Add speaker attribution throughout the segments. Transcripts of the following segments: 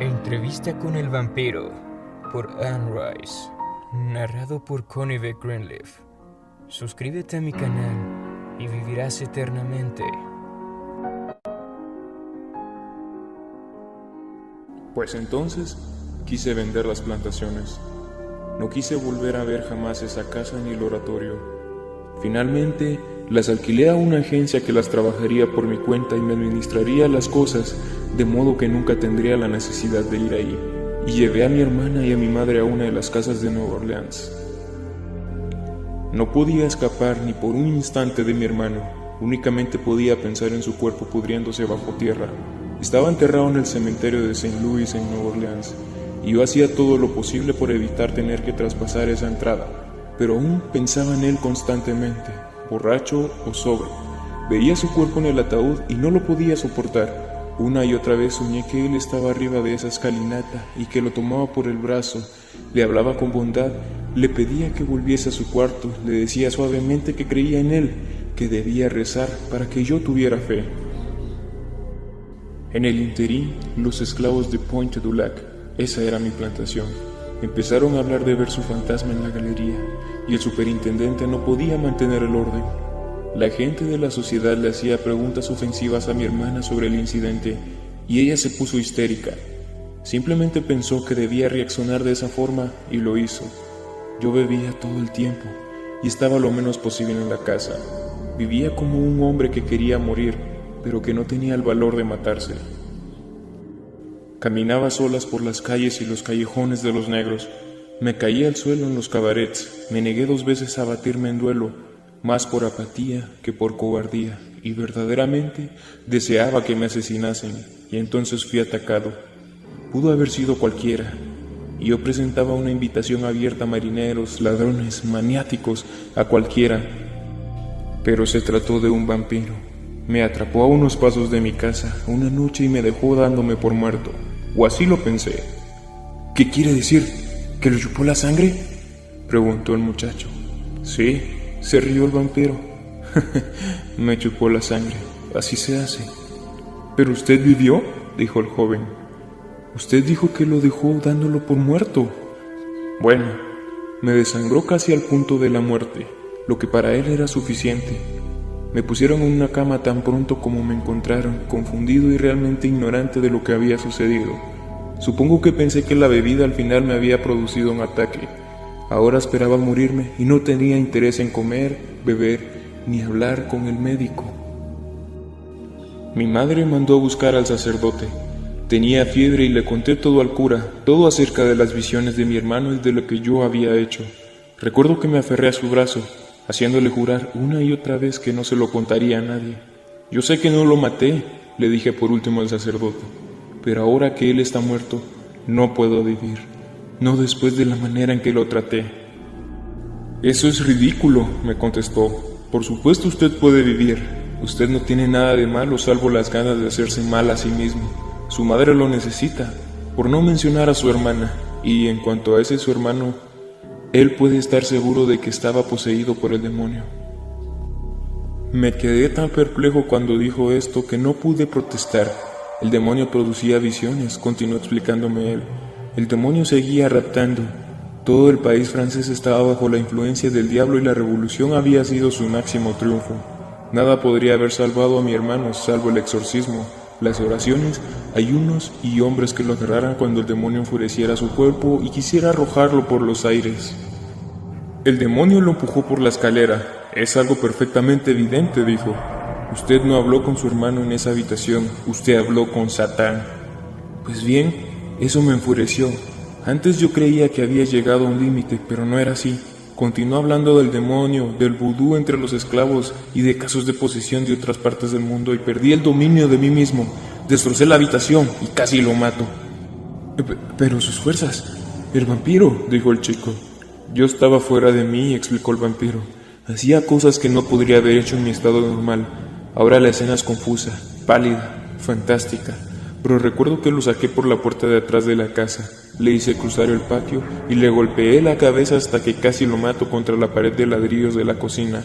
Speaker 1: Entrevista con el vampiro por Anne Rice. Narrado por Connie. Greenleaf. Suscríbete a mi canal y vivirás eternamente.
Speaker 2: Pues entonces quise vender las plantaciones. No quise volver a ver jamás esa casa ni el oratorio. Finalmente las alquilé a una agencia que las trabajaría por mi cuenta y me administraría las cosas de modo que nunca tendría la necesidad de ir ahí. Y llevé a mi hermana y a mi madre a una de las casas de Nueva Orleans. No podía escapar ni por un instante de mi hermano, únicamente podía pensar en su cuerpo pudriéndose bajo tierra. Estaba enterrado en el cementerio de St. Louis en Nueva Orleans, y yo hacía todo lo posible por evitar tener que traspasar esa entrada, pero aún pensaba en él constantemente, borracho o sobre. Veía su cuerpo en el ataúd y no lo podía soportar. Una y otra vez soñé que él estaba arriba de esa escalinata y que lo tomaba por el brazo, le hablaba con bondad, le pedía que volviese a su cuarto, le decía suavemente que creía en él, que debía rezar para que yo tuviera fe. En el interín, los esclavos de Pointe du Lac, esa era mi plantación, empezaron a hablar de ver su fantasma en la galería, y el superintendente no podía mantener el orden. La gente de la sociedad le hacía preguntas ofensivas a mi hermana sobre el incidente y ella se puso histérica. Simplemente pensó que debía reaccionar de esa forma y lo hizo. Yo bebía todo el tiempo y estaba lo menos posible en la casa. Vivía como un hombre que quería morir, pero que no tenía el valor de matarse. Caminaba solas por las calles y los callejones de los negros. Me caía al suelo en los cabarets. Me negué dos veces a batirme en duelo más por apatía que por cobardía, y verdaderamente deseaba que me asesinasen, y entonces fui atacado. Pudo haber sido cualquiera, y yo presentaba una invitación abierta a marineros, ladrones, maniáticos, a cualquiera. Pero se trató de un vampiro. Me atrapó a unos pasos de mi casa una noche y me dejó dándome por muerto, o así lo pensé. ¿Qué quiere decir? ¿Que le chupó la sangre? preguntó el muchacho. Sí, se rió el vampiro. Me chupó la sangre. Así se hace. ¿Pero usted vivió? dijo el joven. Usted dijo que lo dejó dándolo por muerto. Bueno, me desangró casi al punto de la muerte, lo que para él era suficiente. Me pusieron en una cama tan pronto como me encontraron, confundido y realmente ignorante de lo que había sucedido. Supongo que pensé que la bebida al final me había producido un ataque Ahora esperaba morirme y no tenía interés en comer, beber ni hablar con el médico. Mi madre mandó a buscar al sacerdote. Tenía fiebre y le conté todo al cura, todo acerca de las visiones de mi hermano y de lo que yo había hecho. Recuerdo que me aferré a su brazo, haciéndole jurar una y otra vez que no se lo contaría a nadie. Yo sé que no lo maté, le dije por último al sacerdote, pero ahora que él está muerto, no puedo vivir no después de la manera en que lo traté. Eso es ridículo, me contestó. Por supuesto usted puede vivir. Usted no tiene nada de malo salvo las ganas de hacerse mal a sí mismo. Su madre lo necesita, por no mencionar a su hermana. Y en cuanto a ese su hermano, él puede estar seguro de que estaba poseído por el demonio. Me quedé tan perplejo cuando dijo esto que no pude protestar. El demonio producía visiones, continuó explicándome él. El demonio seguía raptando. Todo el país francés estaba bajo la influencia del diablo y la revolución había sido su máximo triunfo. Nada podría haber salvado a mi hermano salvo el exorcismo, las oraciones, ayunos y hombres que lo agarraran cuando el demonio enfureciera su cuerpo y quisiera arrojarlo por los aires. El demonio lo empujó por la escalera. Es algo perfectamente evidente, dijo. Usted no habló con su hermano en esa habitación, usted habló con Satán. Pues bien, eso me enfureció. Antes yo creía que había llegado a un límite, pero no era así. Continuó hablando del demonio, del vudú entre los esclavos y de casos de posesión de otras partes del mundo y perdí el dominio de mí mismo. Destrocé la habitación y casi lo mato. Pero sus fuerzas. El vampiro, dijo el chico. Yo estaba fuera de mí, explicó el vampiro. Hacía cosas que no podría haber hecho en mi estado normal. Ahora la escena es confusa, pálida, fantástica pero recuerdo que lo saqué por la puerta de atrás de la casa, le hice cruzar el patio y le golpeé la cabeza hasta que casi lo mato contra la pared de ladrillos de la cocina.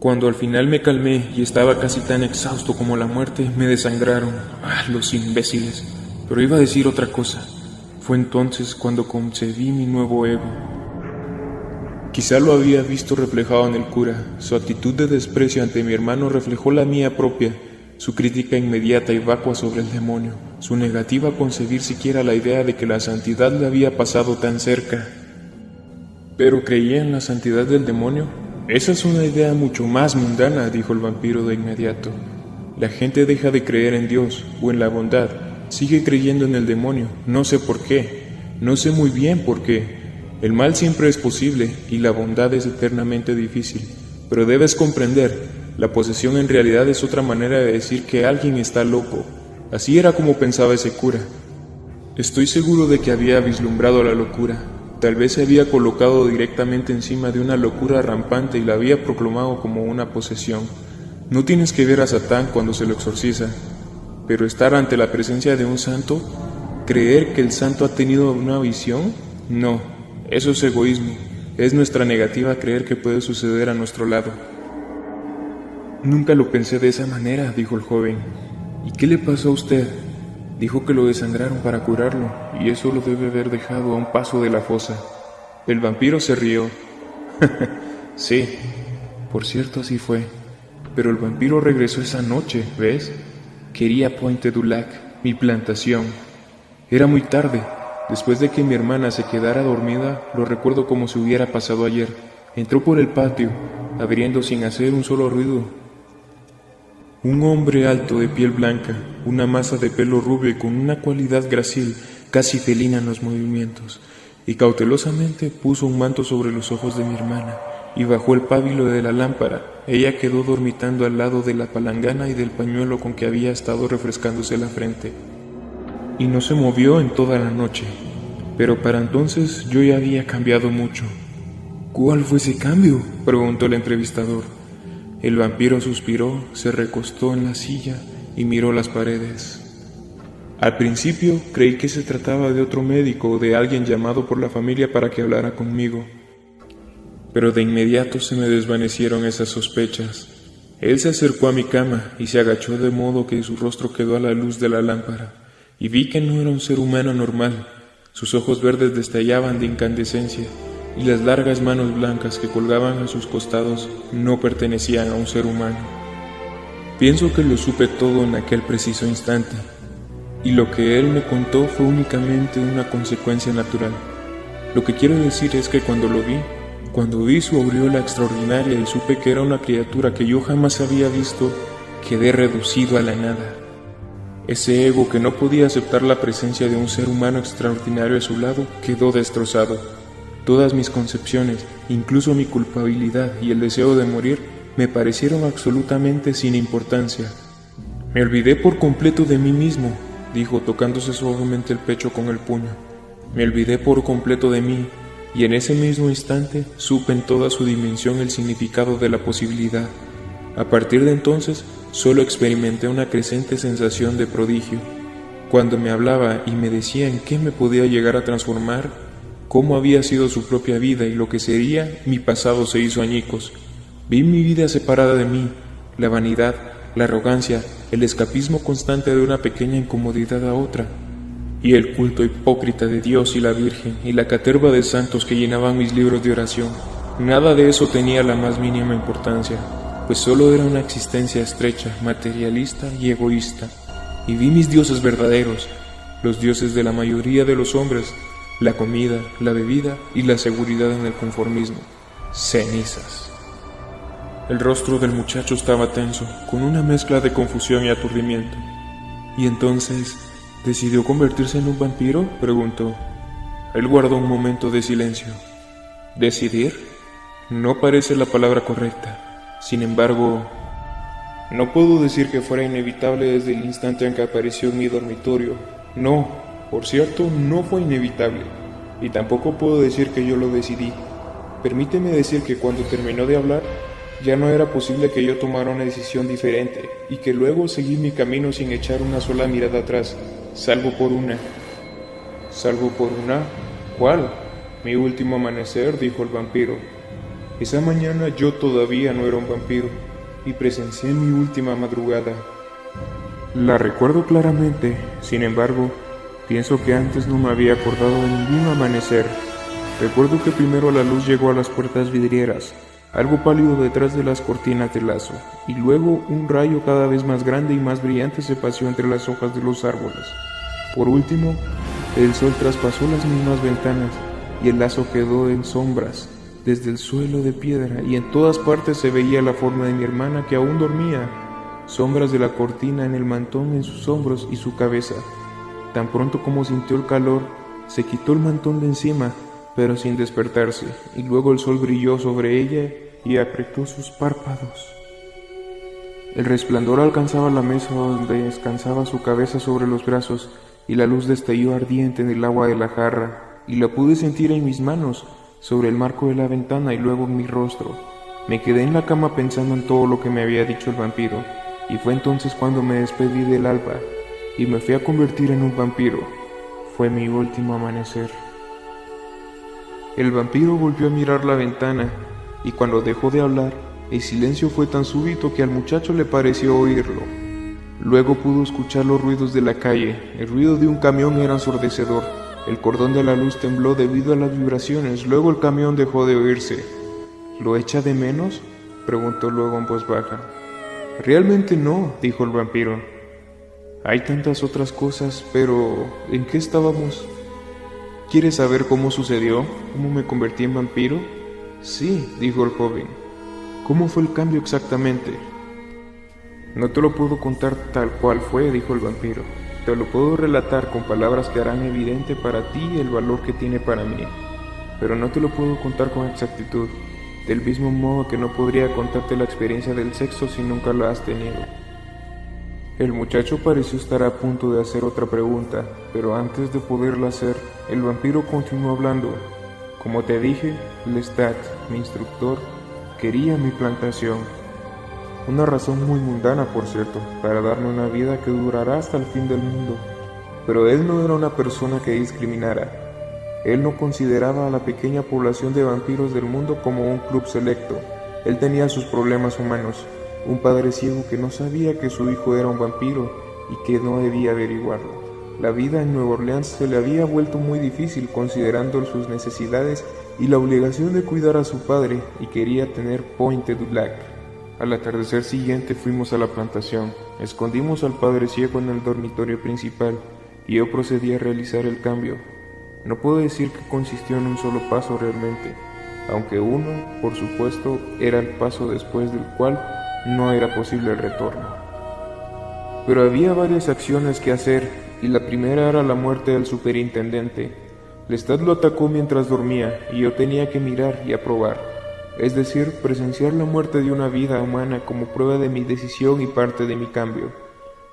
Speaker 2: Cuando al final me calmé y estaba casi tan exhausto como la muerte, me desangraron. ¡Ah, los imbéciles! pero iba a decir otra cosa. Fue entonces cuando concebí mi nuevo ego. Quizá lo había visto reflejado en el cura. Su actitud de desprecio ante mi hermano reflejó la mía propia, su crítica inmediata y vacua sobre el demonio, su negativa a concebir siquiera la idea de que la santidad le había pasado tan cerca. Pero creía en la santidad del demonio. Esa es una idea mucho más mundana, dijo el vampiro de inmediato. La gente deja de creer en Dios o en la bondad, sigue creyendo en el demonio, no sé por qué, no sé muy bien por qué, el mal siempre es posible y la bondad es eternamente difícil, pero debes comprender, la posesión en realidad es otra manera de decir que alguien está loco. Así era como pensaba ese cura. Estoy seguro de que había vislumbrado la locura. Tal vez se había colocado directamente encima de una locura rampante y la había proclamado como una posesión. No tienes que ver a Satán cuando se lo exorciza, pero estar ante la presencia de un santo, creer que el santo ha tenido una visión, no. Eso es egoísmo, es nuestra negativa a creer que puede suceder a nuestro lado. Nunca lo pensé de esa manera, dijo el joven. ¿Y qué le pasó a usted? Dijo que lo desangraron para curarlo, y eso lo debe haber dejado a un paso de la fosa. El vampiro se rió. sí, por cierto así fue. Pero el vampiro regresó esa noche, ¿ves? Quería Puente du Lac, mi plantación. Era muy tarde, Después de que mi hermana se quedara dormida, lo recuerdo como si hubiera pasado ayer. Entró por el patio, abriendo sin hacer un solo ruido. Un hombre alto de piel blanca, una masa de pelo rubio con una cualidad gracil, casi felina en los movimientos, y cautelosamente puso un manto sobre los ojos de mi hermana y bajó el pábilo de la lámpara. Ella quedó dormitando al lado de la palangana y del pañuelo con que había estado refrescándose la frente y no se movió en toda la noche. Pero para entonces yo ya había cambiado mucho. ¿Cuál fue ese cambio? preguntó el entrevistador. El vampiro suspiró, se recostó en la silla y miró las paredes. Al principio creí que se trataba de otro médico o de alguien llamado por la familia para que hablara conmigo. Pero de inmediato se me desvanecieron esas sospechas. Él se acercó a mi cama y se agachó de modo que su rostro quedó a la luz de la lámpara y vi que no era un ser humano normal. Sus ojos verdes destallaban de incandescencia y las largas manos blancas que colgaban a sus costados no pertenecían a un ser humano. Pienso que lo supe todo en aquel preciso instante, y lo que él me contó fue únicamente una consecuencia natural. Lo que quiero decir es que cuando lo vi, cuando vi su aureola extraordinaria y supe que era una criatura que yo jamás había visto, quedé reducido a la nada. Ese ego que no podía aceptar la presencia de un ser humano extraordinario a su lado quedó destrozado. Todas mis concepciones, incluso mi culpabilidad y el deseo de morir, me parecieron absolutamente sin importancia. Me olvidé por completo de mí mismo, dijo tocándose suavemente el pecho con el puño. Me olvidé por completo de mí, y en ese mismo instante supe en toda su dimensión el significado de la posibilidad. A partir de entonces solo experimenté una creciente sensación de prodigio. Cuando me hablaba y me decía en qué me podía llegar a transformar, cómo había sido su propia vida y lo que sería, mi pasado se hizo añicos. Vi mi vida separada de mí, la vanidad, la arrogancia, el escapismo constante de una pequeña incomodidad a otra, y el culto hipócrita de Dios y la Virgen y la caterva de santos que llenaban mis libros de oración. Nada de eso tenía la más mínima importancia pues solo era una existencia estrecha, materialista y egoísta. Y vi mis dioses verdaderos, los dioses de la mayoría de los hombres, la comida, la bebida y la seguridad en el conformismo. Cenizas. El rostro del muchacho estaba tenso, con una mezcla de confusión y aturdimiento. ¿Y entonces decidió convertirse en un vampiro? preguntó. Él guardó un momento de silencio. ¿Decidir? No parece la palabra correcta. Sin embargo, no puedo decir que fuera inevitable desde el instante en que apareció en mi dormitorio. No, por cierto, no fue inevitable. Y tampoco puedo decir que yo lo decidí. Permíteme decir que cuando terminó de hablar, ya no era posible que yo tomara una decisión diferente y que luego seguí mi camino sin echar una sola mirada atrás, salvo por una. ¿Salvo por una? ¿Cuál? Mi último amanecer, dijo el vampiro. Esa mañana yo todavía no era un vampiro y presencié mi última madrugada. La recuerdo claramente, sin embargo, Pienso que antes no me había acordado de ningún amanecer. Recuerdo que primero la luz llegó a las puertas vidrieras, algo pálido detrás de las cortinas de lazo, y luego un rayo cada vez más grande y más brillante se paseó entre las hojas de los árboles. Por último, el sol traspasó las mismas ventanas y el lazo quedó en sombras desde el suelo de piedra y en todas partes se veía la forma de mi hermana que aún dormía, sombras de la cortina en el mantón en sus hombros y su cabeza. Tan pronto como sintió el calor, se quitó el mantón de encima pero sin despertarse, y luego el sol brilló sobre ella y apretó sus párpados. El resplandor alcanzaba la mesa donde descansaba su cabeza sobre los brazos, y la luz destelló ardiente en el agua de la jarra, y la pude sentir en mis manos, sobre el marco de la ventana y luego en mi rostro. Me quedé en la cama pensando en todo lo que me había dicho el vampiro, y fue entonces cuando me despedí del alba, y me fui a convertir en un vampiro. Fue mi último amanecer. El vampiro volvió a mirar la ventana y cuando dejó de hablar, el silencio fue tan súbito que al muchacho le pareció oírlo. Luego pudo escuchar los ruidos de la calle. El ruido de un camión era ensordecedor. El cordón de la luz tembló debido a las vibraciones. Luego el camión dejó de oírse. ¿Lo echa de menos? preguntó luego en voz baja. Realmente no, dijo el vampiro. Hay tantas otras cosas, pero ¿en qué estábamos? ¿Quieres saber cómo sucedió? ¿Cómo me convertí en vampiro? Sí, dijo el joven. ¿Cómo fue el cambio exactamente? No te lo puedo contar tal cual fue, dijo el vampiro. Te lo puedo relatar con palabras que harán evidente para ti el valor que tiene para mí. Pero no te lo puedo contar con exactitud, del mismo modo que no podría contarte la experiencia del sexo si nunca la has tenido. El muchacho pareció estar a punto de hacer otra pregunta, pero antes de poderla hacer, el vampiro continuó hablando. Como te dije, Lestat, mi instructor, quería mi plantación. Una razón muy mundana, por cierto, para darme una vida que durará hasta el fin del mundo. Pero él no era una persona que discriminara. Él no consideraba a la pequeña población de vampiros del mundo como un club selecto. Él tenía sus problemas humanos, un padre ciego que no sabía que su hijo era un vampiro y que no debía averiguarlo. La vida en Nueva Orleans se le había vuelto muy difícil considerando sus necesidades y la obligación de cuidar a su padre y quería tener Pointed Black. Al atardecer siguiente fuimos a la plantación, escondimos al padre ciego en el dormitorio principal y yo procedí a realizar el cambio. No puedo decir que consistió en un solo paso realmente, aunque uno, por supuesto, era el paso después del cual no era posible el retorno. Pero había varias acciones que hacer y la primera era la muerte del superintendente. Lestat lo atacó mientras dormía y yo tenía que mirar y aprobar, es decir, presenciar la muerte de una vida humana como prueba de mi decisión y parte de mi cambio.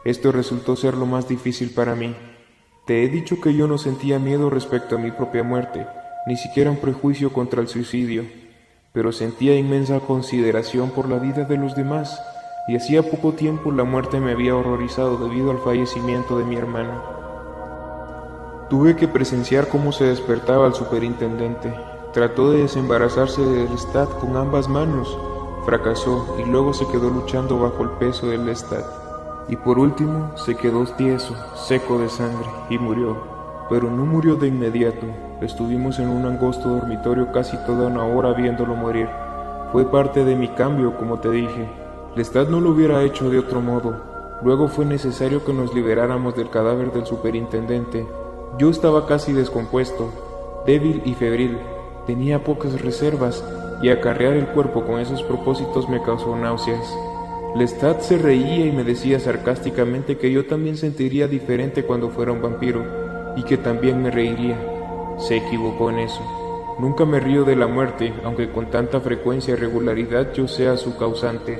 Speaker 2: Esto resultó ser lo más difícil para mí. Te he dicho que yo no sentía miedo respecto a mi propia muerte, ni siquiera un prejuicio contra el suicidio pero sentía inmensa consideración por la vida de los demás, y hacía poco tiempo la muerte me había horrorizado debido al fallecimiento de mi hermano. Tuve que presenciar cómo se despertaba el superintendente. Trató de desembarazarse del Lestat con ambas manos, fracasó y luego se quedó luchando bajo el peso del Lestat. Y por último se quedó tieso, seco de sangre, y murió. Pero no murió de inmediato, Estuvimos en un angosto dormitorio casi toda una hora viéndolo morir. Fue parte de mi cambio, como te dije. Lestat no lo hubiera hecho de otro modo. Luego fue necesario que nos liberáramos del cadáver del superintendente. Yo estaba casi descompuesto, débil y febril. Tenía pocas reservas y acarrear el cuerpo con esos propósitos me causó náuseas. Lestat se reía y me decía sarcásticamente que yo también sentiría diferente cuando fuera un vampiro y que también me reiría. Se equivocó en eso. Nunca me río de la muerte, aunque con tanta frecuencia y regularidad yo sea su causante.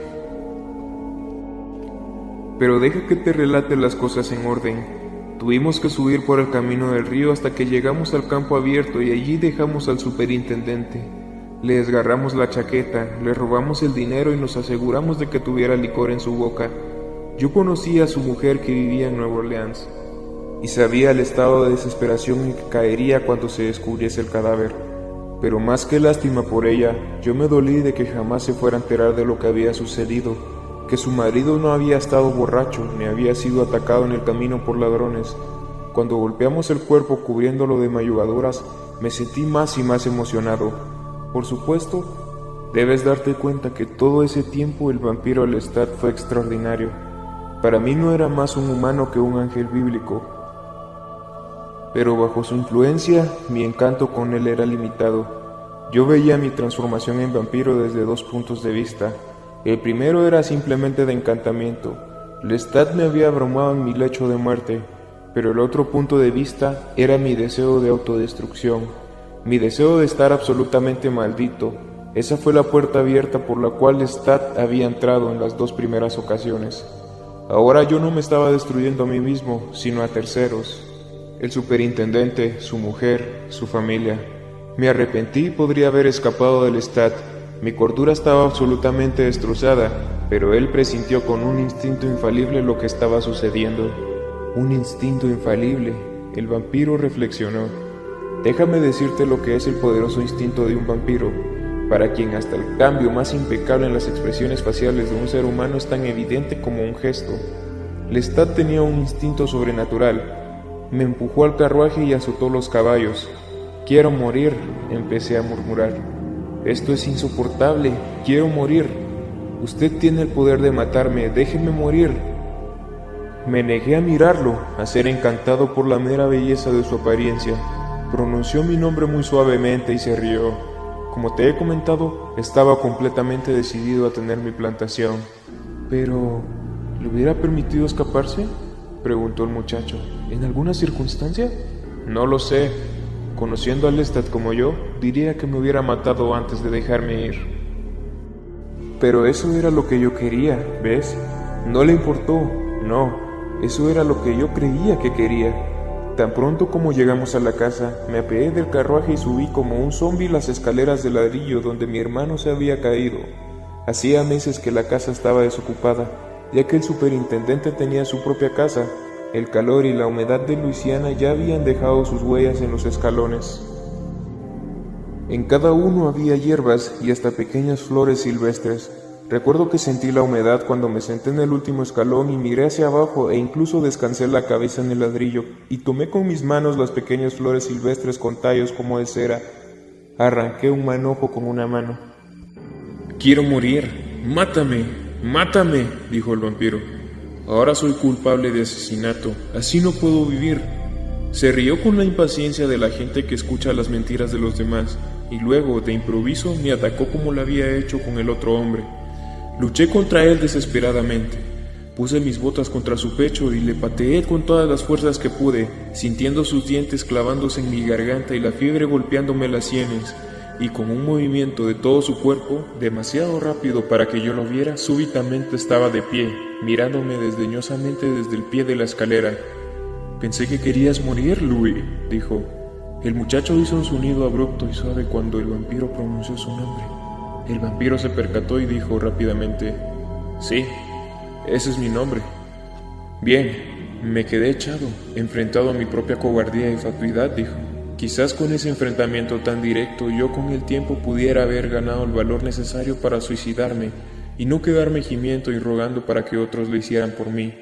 Speaker 2: Pero deja que te relate las cosas en orden. Tuvimos que subir por el camino del río hasta que llegamos al campo abierto y allí dejamos al superintendente. Le desgarramos la chaqueta, le robamos el dinero y nos aseguramos de que tuviera licor en su boca. Yo conocí a su mujer que vivía en Nueva Orleans y sabía el estado de desesperación en que caería cuando se descubriese el cadáver. Pero más que lástima por ella, yo me dolí de que jamás se fuera a enterar de lo que había sucedido, que su marido no había estado borracho ni había sido atacado en el camino por ladrones. Cuando golpeamos el cuerpo cubriéndolo de mayugaduras, me sentí más y más emocionado. Por supuesto, debes darte cuenta que todo ese tiempo el vampiro Lestat fue extraordinario. Para mí no era más un humano que un ángel bíblico. Pero bajo su influencia, mi encanto con él era limitado. Yo veía mi transformación en vampiro desde dos puntos de vista. El primero era simplemente de encantamiento. Lestat me había abrumado en mi lecho de muerte, pero el otro punto de vista era mi deseo de autodestrucción, mi deseo de estar absolutamente maldito. Esa fue la puerta abierta por la cual Lestat había entrado en las dos primeras ocasiones. Ahora yo no me estaba destruyendo a mí mismo, sino a terceros. El superintendente, su mujer, su familia. Me arrepentí y podría haber escapado del Lestat, mi cordura estaba absolutamente destrozada, pero él presintió con un instinto infalible lo que estaba sucediendo. Un instinto infalible. El vampiro reflexionó. Déjame decirte lo que es el poderoso instinto de un vampiro, para quien hasta el cambio más impecable en las expresiones faciales de un ser humano es tan evidente como un gesto. Lestat tenía un instinto sobrenatural. Me empujó al carruaje y azotó los caballos. Quiero morir, empecé a murmurar. Esto es insoportable, quiero morir. Usted tiene el poder de matarme, déjeme morir. Me negué a mirarlo, a ser encantado por la mera belleza de su apariencia. Pronunció mi nombre muy suavemente y se rió. Como te he comentado, estaba completamente decidido a tener mi plantación. Pero, ¿le hubiera permitido escaparse? preguntó el muchacho. ¿En alguna circunstancia? No lo sé, Conociendo a Lestat como yo, diría que me hubiera matado antes de dejarme ir. Pero eso era lo que yo quería, ¿ves? No le importó, no, eso era lo que yo creía que quería. Tan pronto como llegamos a la casa, me apeé del carruaje y subí como un zombi las escaleras de ladrillo donde mi hermano se había caído. Hacía meses que la casa estaba desocupada, ya que el superintendente tenía su propia casa el calor y la humedad de Luisiana ya habían dejado sus huellas en los escalones. En cada uno había hierbas y hasta pequeñas flores silvestres. Recuerdo que sentí la humedad cuando me senté en el último escalón y miré hacia abajo e incluso descansé la cabeza en el ladrillo y tomé con mis manos las pequeñas flores silvestres con tallos como de cera. Arranqué un manojo con una mano. Quiero morir. Mátame. Mátame, dijo el vampiro. Ahora soy culpable de asesinato, así no puedo vivir. Se rió con la impaciencia de la gente que escucha las mentiras de los demás, y luego, de improviso, me atacó como lo había hecho con el otro hombre. Luché contra él desesperadamente. Puse mis botas contra su pecho y le pateé con todas las fuerzas que pude, sintiendo sus dientes clavándose en mi garganta y la fiebre golpeándome las sienes y con un movimiento de todo su cuerpo, demasiado rápido para que yo lo viera, súbitamente estaba de pie, mirándome desdeñosamente desde el pie de la escalera. Pensé que querías morir, Louis, dijo. El muchacho hizo un sonido abrupto y suave cuando el vampiro pronunció su nombre. El vampiro se percató y dijo rápidamente, Sí, ese es mi nombre. Bien, me quedé echado, enfrentado a mi propia cobardía y fatuidad, dijo. Quizás con ese enfrentamiento tan directo yo con el tiempo pudiera haber ganado el valor necesario para suicidarme y no quedarme gimiendo y rogando para que otros lo hicieran por mí.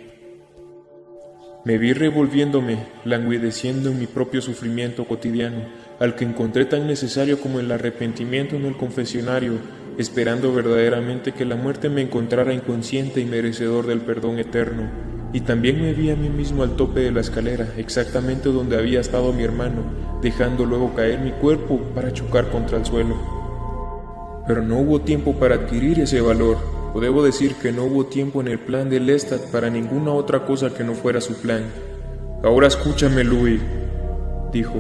Speaker 2: Me vi revolviéndome, languideciendo en mi propio sufrimiento cotidiano, al que encontré tan necesario como el arrepentimiento en el confesionario, esperando verdaderamente que la muerte me encontrara inconsciente y merecedor del perdón eterno. Y también me vi a mí mismo al tope de la escalera, exactamente donde había estado mi hermano, dejando luego caer mi cuerpo para chocar contra el suelo. Pero no hubo tiempo para adquirir ese valor, o debo decir que no hubo tiempo en el plan de Lestat para ninguna otra cosa que no fuera su plan. Ahora escúchame, Louis, dijo,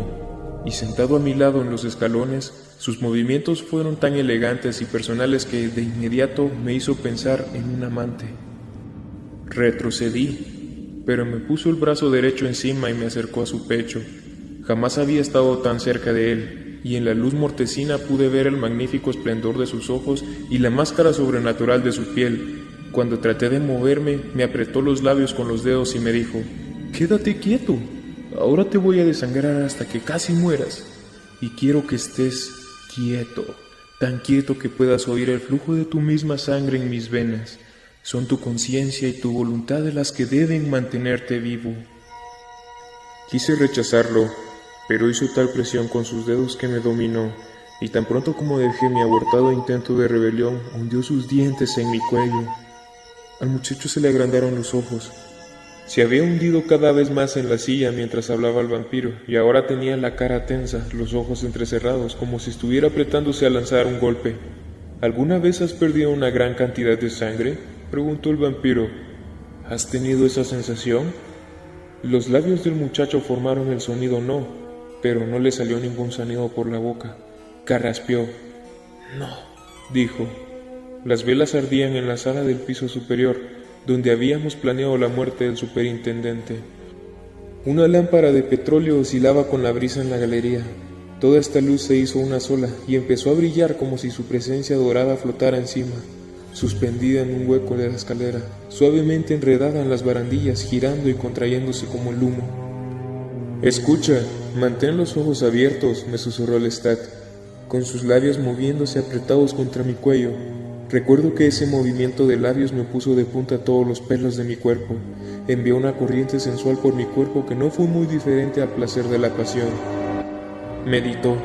Speaker 2: y sentado a mi lado en los escalones, sus movimientos fueron tan elegantes y personales que de inmediato me hizo pensar en un amante. Retrocedí, pero me puso el brazo derecho encima y me acercó a su pecho. Jamás había estado tan cerca de él, y en la luz mortecina pude ver el magnífico esplendor de sus ojos y la máscara sobrenatural de su piel. Cuando traté de moverme, me apretó los labios con los dedos y me dijo, Quédate quieto, ahora te voy a desangrar hasta que casi mueras, y quiero que estés quieto, tan quieto que puedas oír el flujo de tu misma sangre en mis venas. Son tu conciencia y tu voluntad las que deben mantenerte vivo. Quise rechazarlo, pero hizo tal presión con sus dedos que me dominó, y tan pronto como dejé mi abortado intento de rebelión, hundió sus dientes en mi cuello. Al muchacho se le agrandaron los ojos. Se había hundido cada vez más en la silla mientras hablaba el vampiro, y ahora tenía la cara tensa, los ojos entrecerrados, como si estuviera apretándose a lanzar un golpe. ¿Alguna vez has perdido una gran cantidad de sangre? Preguntó el vampiro. ¿Has tenido esa sensación? Los labios del muchacho formaron el sonido no, pero no le salió ningún sonido por la boca. Carraspeó. No, dijo. Las velas ardían en la sala del piso superior, donde habíamos planeado la muerte del superintendente. Una lámpara de petróleo oscilaba con la brisa en la galería. Toda esta luz se hizo una sola y empezó a brillar como si su presencia dorada flotara encima suspendida en un hueco de la escalera, suavemente enredada en las barandillas, girando y contrayéndose como el humo. Escucha, mantén los ojos abiertos, me susurró Lestat, con sus labios moviéndose apretados contra mi cuello. Recuerdo que ese movimiento de labios me puso de punta todos los pelos de mi cuerpo. Envió una corriente sensual por mi cuerpo que no fue muy diferente al placer de la pasión. Meditó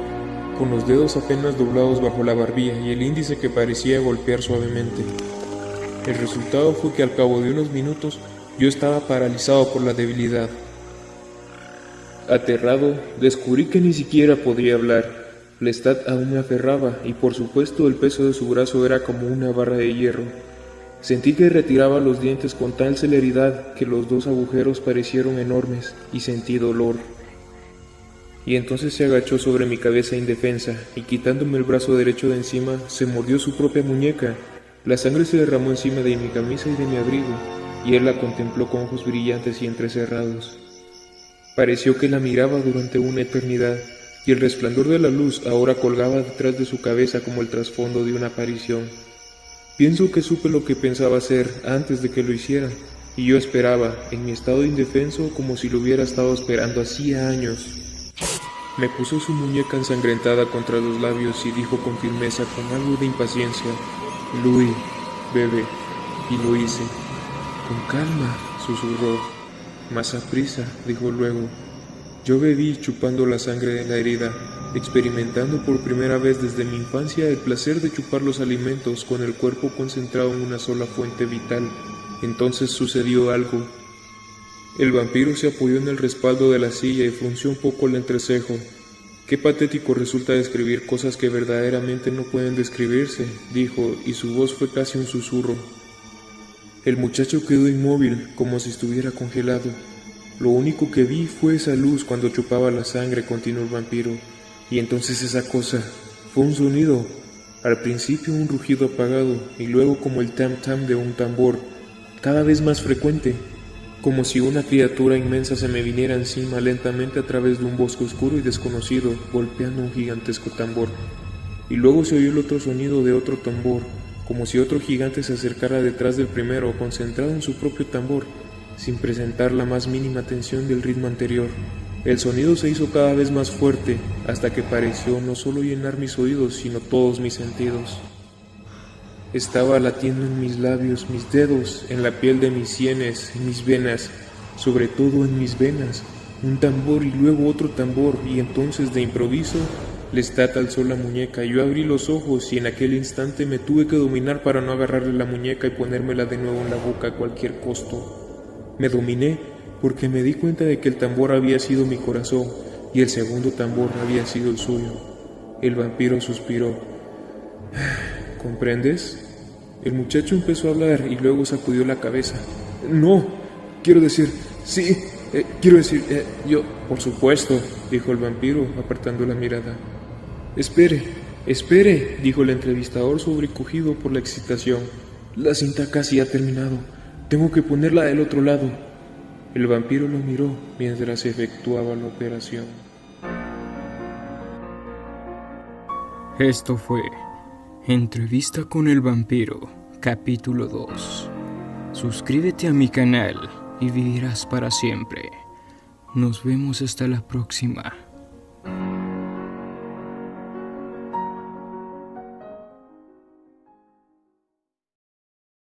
Speaker 2: con los dedos apenas doblados bajo la barbilla y el índice que parecía golpear suavemente. El resultado fue que al cabo de unos minutos yo estaba paralizado por la debilidad. Aterrado, descubrí que ni siquiera podía hablar. Lestat aún me aferraba y por supuesto el peso de su brazo era como una barra de hierro. Sentí que retiraba los dientes con tal celeridad que los dos agujeros parecieron enormes y sentí dolor y entonces se agachó sobre mi cabeza indefensa y quitándome el brazo derecho de encima, se mordió su propia muñeca. La sangre se derramó encima de mi camisa y de mi abrigo, y él la contempló con ojos brillantes y entrecerrados. Pareció que la miraba durante una eternidad, y el resplandor de la luz ahora colgaba detrás de su cabeza como el trasfondo de una aparición. Pienso que supe lo que pensaba hacer antes de que lo hiciera, y yo esperaba, en mi estado indefenso, como si lo hubiera estado esperando hacía años. Me puso su muñeca ensangrentada contra los labios y dijo con firmeza, con algo de impaciencia, Louis, bebe. Y lo hice. Con calma, susurró. Más a dijo luego. Yo bebí chupando la sangre de la herida, experimentando por primera vez desde mi infancia el placer de chupar los alimentos con el cuerpo concentrado en una sola fuente vital. Entonces sucedió algo el vampiro se apoyó en el respaldo de la silla y frunció un poco el entrecejo. Qué patético resulta describir cosas que verdaderamente no pueden describirse, dijo, y su voz fue casi un susurro. El muchacho quedó inmóvil, como si estuviera congelado. Lo único que vi fue esa luz cuando chupaba la sangre, continuó el vampiro. Y entonces esa cosa fue un sonido. Al principio un rugido apagado y luego como el tam-tam de un tambor, cada vez más frecuente como si una criatura inmensa se me viniera encima lentamente a través de un bosque oscuro y desconocido, golpeando un gigantesco tambor. Y luego se oyó el otro sonido de otro tambor, como si otro gigante se acercara detrás del primero, concentrado en su propio tambor, sin presentar la más mínima tensión del ritmo anterior. El sonido se hizo cada vez más fuerte, hasta que pareció no solo llenar mis oídos, sino todos mis sentidos. Estaba latiendo en mis labios, mis dedos, en la piel de mis sienes, en mis venas, sobre todo en mis venas. Un tambor y luego otro tambor, y entonces de improviso, Lestat alzó la muñeca. Yo abrí los ojos y en aquel instante me tuve que dominar para no agarrarle la muñeca y ponérmela de nuevo en la boca a cualquier costo. Me dominé porque me di cuenta de que el tambor había sido mi corazón y el segundo tambor había sido el suyo. El vampiro suspiró. ¿Comprendes? El muchacho empezó a hablar y luego sacudió la cabeza. No, quiero decir, sí, eh, quiero decir, eh, yo, por supuesto, dijo el vampiro, apartando la mirada. Espere, espere, dijo el entrevistador sobrecogido por la excitación. La cinta casi ha terminado. Tengo que ponerla del otro lado. El vampiro lo miró mientras se efectuaba la operación.
Speaker 1: Esto fue Entrevista con el vampiro, capítulo 2. Suscríbete a mi canal y vivirás para siempre. Nos vemos hasta la próxima.